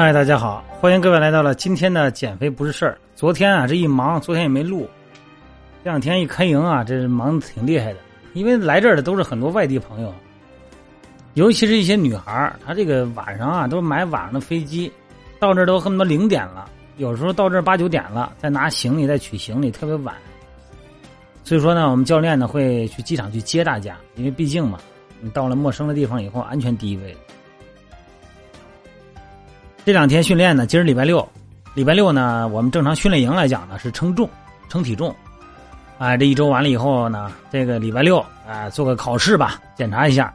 嗨，大家好，欢迎各位来到了今天的减肥不是事儿。昨天啊，这一忙，昨天也没录。这两天一开营啊，这忙的挺厉害的，因为来这儿的都是很多外地朋友，尤其是一些女孩，她这个晚上啊都买晚上的飞机，到这儿都恨不得零点了，有时候到这儿八九点了，再拿行李再取行李，特别晚。所以说呢，我们教练呢会去机场去接大家，因为毕竟嘛，你到了陌生的地方以后，安全第一位。这两天训练呢，今儿礼拜六，礼拜六呢，我们正常训练营来讲呢是称重、称体重，啊，这一周完了以后呢，这个礼拜六啊做个考试吧，检查一下，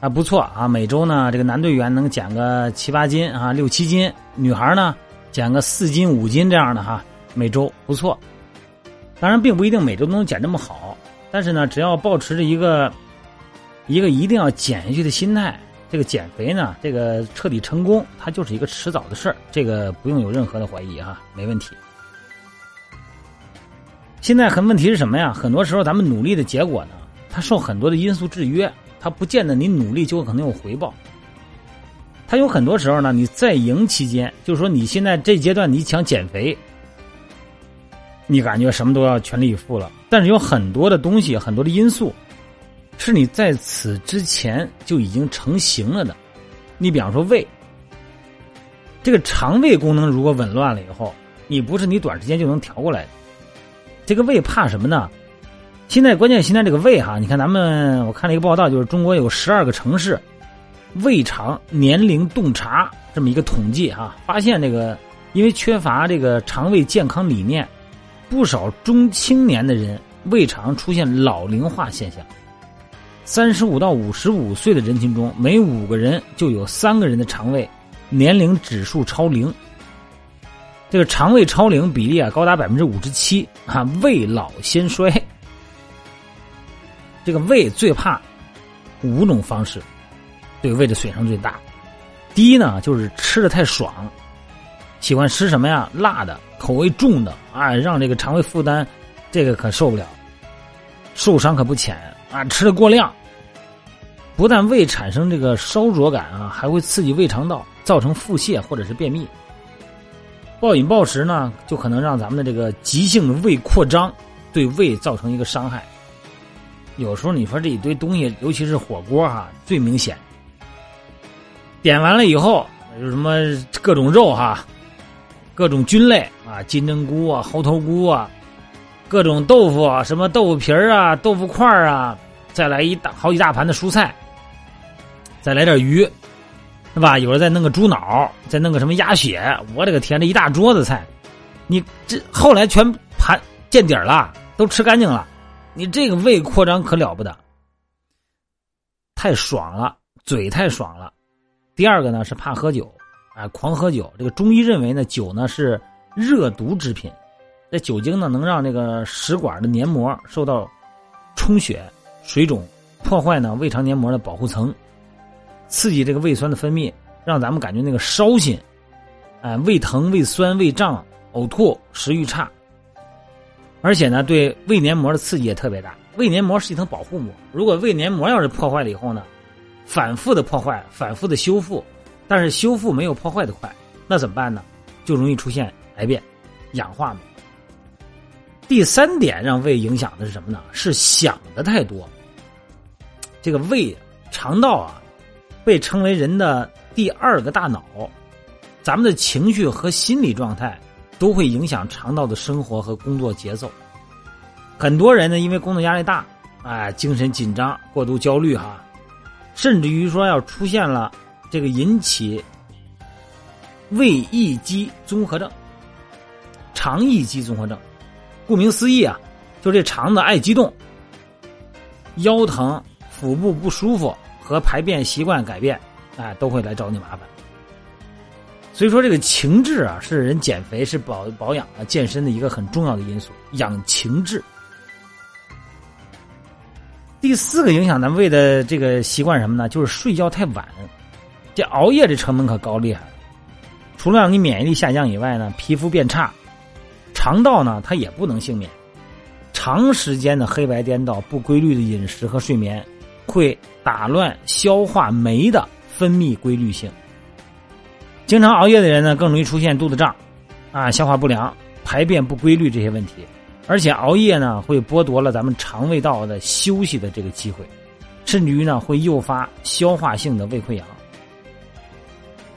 啊不错啊，每周呢这个男队员能减个七八斤啊，六七斤，女孩呢减个四斤五斤这样的哈，每周不错，当然并不一定每周都能减这么好，但是呢，只要保持着一个一个一定要减下去的心态。这个减肥呢，这个彻底成功，它就是一个迟早的事儿，这个不用有任何的怀疑哈，没问题。现在很问题是什么呀？很多时候咱们努力的结果呢，它受很多的因素制约，它不见得你努力就可能有回报。它有很多时候呢，你在营期间，就是说你现在这阶段你想减肥，你感觉什么都要全力以赴了，但是有很多的东西，很多的因素。是你在此之前就已经成型了的，你比方说胃，这个肠胃功能如果紊乱了以后，你不是你短时间就能调过来的。这个胃怕什么呢？现在关键现在这个胃哈，你看咱们我看了一个报道，就是中国有十二个城市胃肠年龄洞察这么一个统计哈，发现这个因为缺乏这个肠胃健康理念，不少中青年的人胃肠出现老龄化现象。三十五到五十五岁的人群中，每五个人就有三个人的肠胃年龄指数超龄。这个肠胃超龄比例啊，高达百分之五十七啊，胃老先衰。这个胃最怕五种方式对胃的损伤最大。第一呢，就是吃的太爽，喜欢吃什么呀？辣的、口味重的啊，让这个肠胃负担，这个可受不了，受伤可不浅。啊，吃的过量，不但胃产生这个烧灼感啊，还会刺激胃肠道，造成腹泻或者是便秘。暴饮暴食呢，就可能让咱们的这个急性胃扩张，对胃造成一个伤害。有时候你说这一堆东西，尤其是火锅哈，最明显。点完了以后，有什么各种肉哈，各种菌类啊，金针菇啊，猴头菇啊。各种豆腐啊，什么豆腐皮儿啊，豆腐块儿啊，再来一大好几大盘的蔬菜，再来点鱼，是吧？有人再弄个猪脑，再弄个什么鸭血，我的个天，这一大桌子菜，你这后来全盘见底了，都吃干净了，你这个胃扩张可了不得，太爽了，嘴太爽了。第二个呢是怕喝酒，啊，狂喝酒。这个中医认为呢，酒呢是热毒之品。这酒精呢，能让这个食管的黏膜受到充血、水肿，破坏呢胃肠黏膜的保护层，刺激这个胃酸的分泌，让咱们感觉那个烧心，哎，胃疼、胃酸、胃胀、呕吐、食欲差。而且呢，对胃黏膜的刺激也特别大。胃黏膜是一层保护膜，如果胃黏膜要是破坏了以后呢，反复的破坏、反复的修复，但是修复没有破坏的快，那怎么办呢？就容易出现癌变、氧化嘛。第三点让胃影响的是什么呢？是想的太多。这个胃、肠道啊，被称为人的第二个大脑。咱们的情绪和心理状态都会影响肠道的生活和工作节奏。很多人呢，因为工作压力大，哎，精神紧张、过度焦虑哈，甚至于说要出现了这个引起胃易激综合症、肠易激综合症。顾名思义啊，就这肠子爱激动，腰疼、腹部不舒服和排便习惯改变，哎，都会来找你麻烦。所以说，这个情志啊，是人减肥、是保保养啊、健身的一个很重要的因素，养情志。第四个影响咱们胃的这个习惯什么呢？就是睡觉太晚，这熬夜这成本可高厉害了。除了让你免疫力下降以外呢，皮肤变差。肠道呢，它也不能幸免。长时间的黑白颠倒、不规律的饮食和睡眠，会打乱消化酶的分泌规律性。经常熬夜的人呢，更容易出现肚子胀，啊，消化不良、排便不规律这些问题。而且熬夜呢，会剥夺了咱们肠胃道的休息的这个机会，甚至于呢，会诱发消化性的胃溃疡。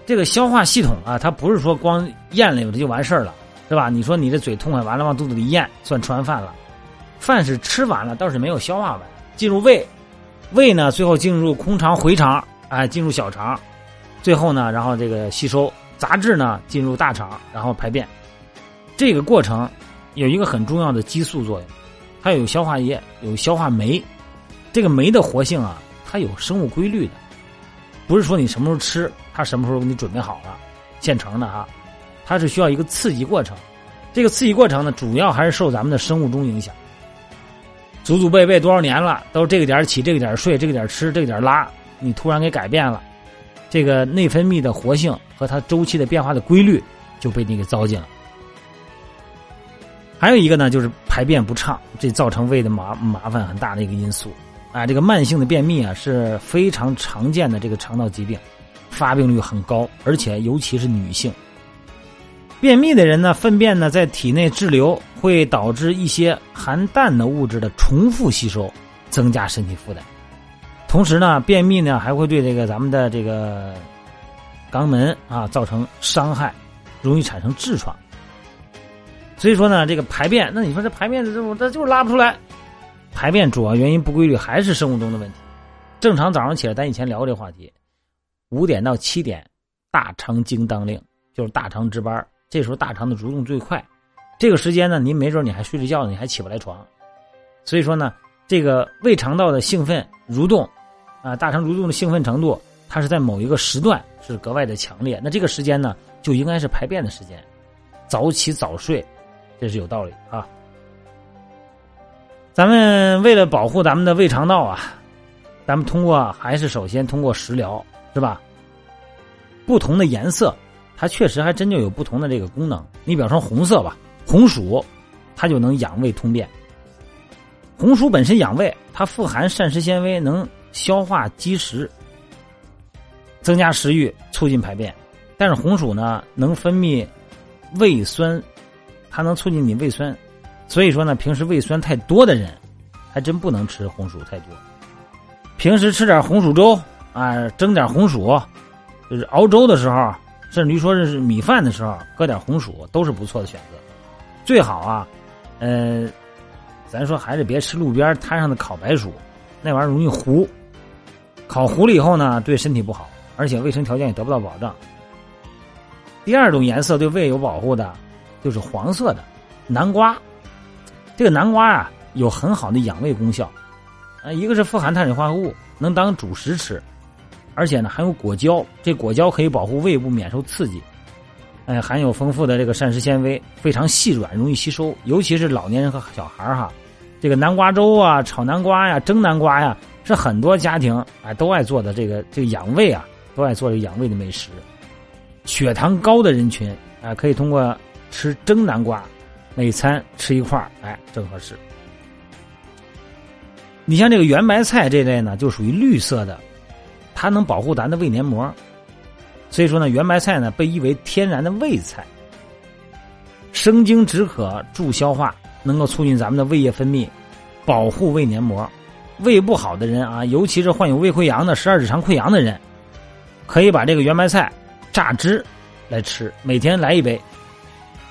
这个消化系统啊，它不是说光咽了有的就完事儿了，是吧？你说你这嘴痛快完了，往肚子里咽，算吃完饭了。饭是吃完了，倒是没有消化完，进入胃，胃呢，最后进入空肠、回肠，哎，进入小肠，最后呢，然后这个吸收杂质呢，进入大肠，然后排便。这个过程。有一个很重要的激素作用，它有消化液，有消化酶。这个酶的活性啊，它有生物规律的，不是说你什么时候吃，它什么时候给你准备好了现成的啊，它是需要一个刺激过程。这个刺激过程呢，主要还是受咱们的生物钟影响。祖祖辈辈多少年了，都这个点起，这个点睡，这个点吃，这个点拉，你突然给改变了，这个内分泌的活性和它周期的变化的规律就被你给糟践了。还有一个呢，就是排便不畅，这造成胃的麻麻烦很大的一个因素。啊，这个慢性的便秘啊是非常常见的这个肠道疾病，发病率很高，而且尤其是女性。便秘的人呢，粪便呢在体内滞留，会导致一些含氮的物质的重复吸收，增加身体负担。同时呢，便秘呢还会对这个咱们的这个肛门啊造成伤害，容易产生痔疮。所以说呢，这个排便，那你说这排便的这这这就是拉不出来，排便主要原因不规律还是生物钟的问题。正常早上起来，咱以前聊过这话题，五点到七点，大肠经当令，就是大肠值班，这时候大肠的蠕动最快，这个时间呢，您没准你还睡着觉呢，你还起不来床。所以说呢，这个胃肠道的兴奋蠕动，啊，大肠蠕动的兴奋程度，它是在某一个时段是格外的强烈。那这个时间呢，就应该是排便的时间，早起早睡。这是有道理啊！咱们为了保护咱们的胃肠道啊，咱们通过还是首先通过食疗，是吧？不同的颜色，它确实还真就有不同的这个功能。你比方说红色吧，红薯，它就能养胃通便。红薯本身养胃，它富含膳食纤维，能消化积食，增加食欲，促进排便。但是红薯呢，能分泌胃酸。它能促进你胃酸，所以说呢，平时胃酸太多的人，还真不能吃红薯太多。平时吃点红薯粥啊，蒸点红薯，就是熬粥的时候，甚至于说是米饭的时候，搁点红薯都是不错的选择。最好啊，呃，咱说还是别吃路边摊上的烤白薯，那玩意儿容易糊，烤糊了以后呢，对身体不好，而且卫生条件也得不到保障。第二种颜色对胃有保护的。就是黄色的南瓜，这个南瓜啊有很好的养胃功效，啊，一个是富含碳水化合物，能当主食吃，而且呢含有果胶，这果胶可以保护胃部免受刺激，哎，含有丰富的这个膳食纤维，非常细软，容易吸收，尤其是老年人和小孩哈，这个南瓜粥啊、炒南瓜呀、蒸南瓜呀，是很多家庭哎都爱做的这个这个养胃啊，都爱做这个养胃的美食。血糖高的人群啊，可以通过。吃蒸南瓜，每餐吃一块哎，正合适。你像这个圆白菜这类呢，就属于绿色的，它能保护咱的胃黏膜，所以说呢，圆白菜呢被誉为天然的胃菜。生津止渴助消化，能够促进咱们的胃液分泌，保护胃黏膜。胃不好的人啊，尤其是患有胃溃疡的十二指肠溃疡的人，可以把这个圆白菜榨汁来吃，每天来一杯。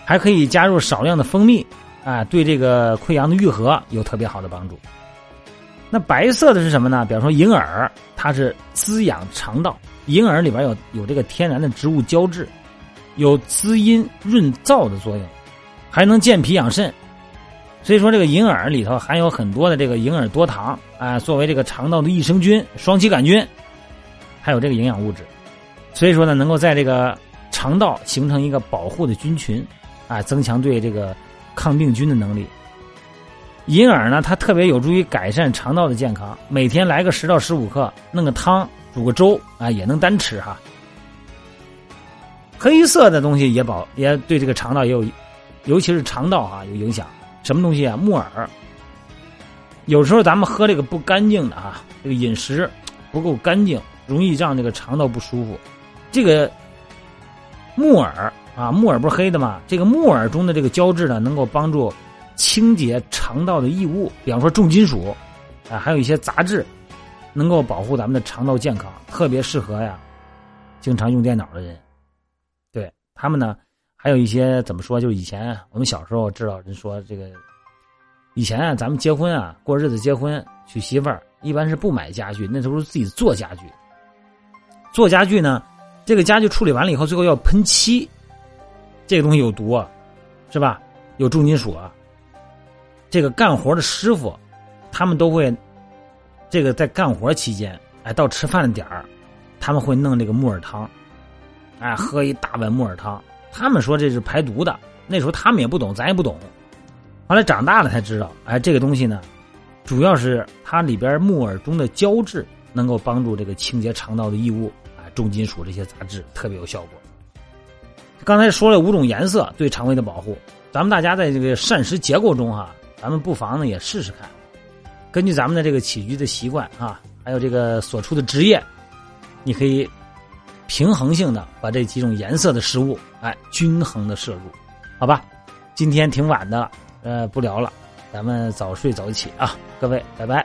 还可以加入少量的蜂蜜，啊，对这个溃疡的愈合有特别好的帮助。那白色的是什么呢？比方说银耳，它是滋养肠道，银耳里边有有这个天然的植物胶质，有滋阴润燥的作用，还能健脾养肾。所以说，这个银耳里头含有很多的这个银耳多糖，啊，作为这个肠道的益生菌、双歧杆菌，还有这个营养物质，所以说呢，能够在这个肠道形成一个保护的菌群。啊，增强对这个抗病菌的能力。银耳呢，它特别有助于改善肠道的健康。每天来个十到十五克，弄个汤，煮个粥啊，也能单吃哈。黑色的东西也保，也对这个肠道也有，尤其是肠道啊有影响。什么东西啊？木耳。有时候咱们喝这个不干净的啊，这个饮食不够干净，容易让这个肠道不舒服。这个木耳啊，木耳不是黑的吗？这个木耳中的这个胶质呢，能够帮助清洁肠道的异物，比方说重金属啊，还有一些杂质，能够保护咱们的肠道健康，特别适合呀，经常用电脑的人。对他们呢，还有一些怎么说？就是以前我们小时候知道人说这个，以前啊，咱们结婚啊，过日子结婚娶媳妇儿，一般是不买家具，那时候是自己做家具。做家具呢，这个家具处理完了以后，最后要喷漆，这个东西有毒啊，是吧？有重金属啊。这个干活的师傅，他们都会，这个在干活期间，哎，到吃饭的点儿，他们会弄这个木耳汤，哎，喝一大碗木耳汤。他们说这是排毒的，那时候他们也不懂，咱也不懂。后来长大了才知道，哎，这个东西呢，主要是它里边木耳中的胶质能够帮助这个清洁肠道的异物啊。重金属这些杂质特别有效果。刚才说了五种颜色对肠胃的保护，咱们大家在这个膳食结构中哈，咱们不妨呢也试试看，根据咱们的这个起居的习惯啊，还有这个所处的职业，你可以平衡性的把这几种颜色的食物哎均衡的摄入，好吧？今天挺晚的了，呃，不聊了，咱们早睡早起啊，各位，拜拜。